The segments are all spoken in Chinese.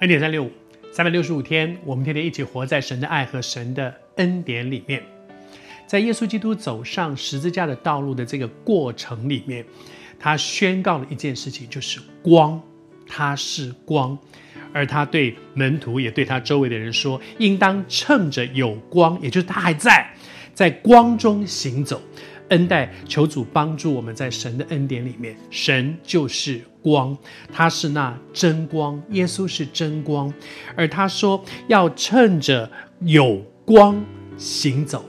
恩典三六五，三百六十五天，我们天天一起活在神的爱和神的恩典里面。在耶稣基督走上十字架的道路的这个过程里面，他宣告了一件事情，就是光，他是光，而他对门徒也对他周围的人说，应当趁着有光，也就是他还在，在光中行走。恩待，求主帮助我们在神的恩典里面。神就是光，他是那真光，耶稣是真光，而他说要趁着有光行走。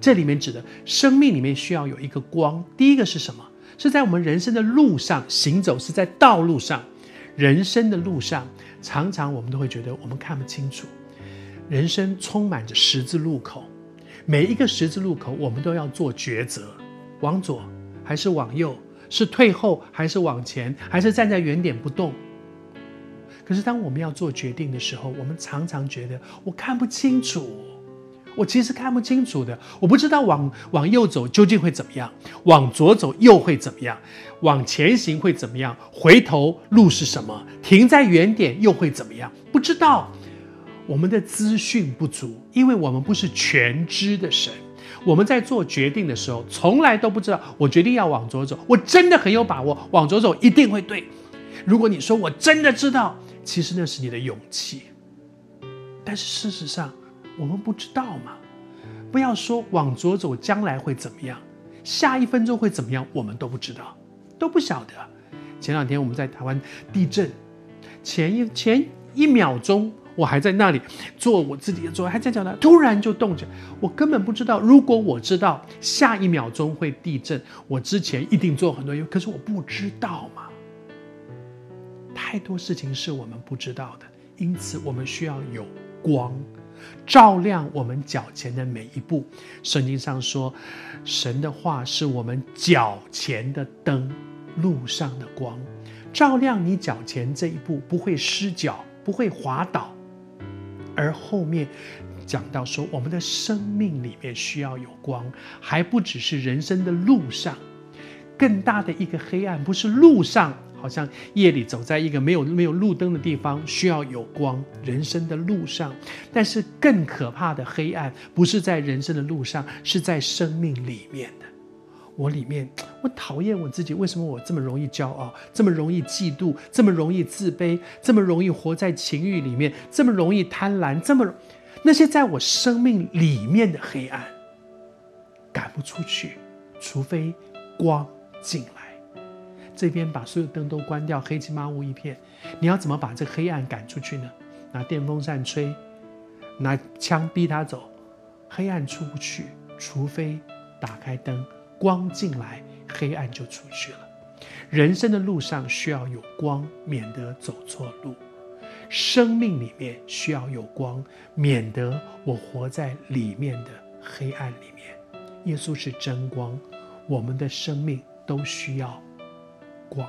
这里面指的生命里面需要有一个光。第一个是什么？是在我们人生的路上行走，是在道路上，人生的路上，常常我们都会觉得我们看不清楚，人生充满着十字路口。每一个十字路口，我们都要做抉择：往左还是往右？是退后还是往前？还是站在原点不动？可是，当我们要做决定的时候，我们常常觉得我看不清楚。我其实看不清楚的，我不知道往往右走究竟会怎么样，往左走又会怎么样？往前行会怎么样？回头路是什么？停在原点又会怎么样？不知道。我们的资讯不足，因为我们不是全知的神。我们在做决定的时候，从来都不知道。我决定要往左走，我真的很有把握，往左走一定会对。如果你说我真的知道，其实那是你的勇气。但是事实上，我们不知道嘛。不要说往左走将来会怎么样，下一分钟会怎么样，我们都不知道，都不晓得。前两天我们在台湾地震，前一前一秒钟。我还在那里做我自己的做，还在讲呢，突然就动着，我根本不知道。如果我知道下一秒钟会地震，我之前一定做很多，可是我不知道嘛。太多事情是我们不知道的，因此我们需要有光，照亮我们脚前的每一步。圣经上说，神的话是我们脚前的灯，路上的光，照亮你脚前这一步，不会失脚，不会滑倒。而后面讲到说，我们的生命里面需要有光，还不只是人生的路上，更大的一个黑暗，不是路上，好像夜里走在一个没有没有路灯的地方，需要有光。人生的路上，但是更可怕的黑暗，不是在人生的路上，是在生命里面的。我里面，我讨厌我自己。为什么我这么容易骄傲，这么容易嫉妒，这么容易自卑，这么容易活在情欲里面，这么容易贪婪，这么那些在我生命里面的黑暗，赶不出去，除非光进来。这边把所有灯都关掉，黑漆麻乌一片，你要怎么把这黑暗赶出去呢？拿电风扇吹，拿枪逼他走，黑暗出不去，除非打开灯。光进来，黑暗就出去了。人生的路上需要有光，免得走错路；生命里面需要有光，免得我活在里面的黑暗里面。耶稣是真光，我们的生命都需要光。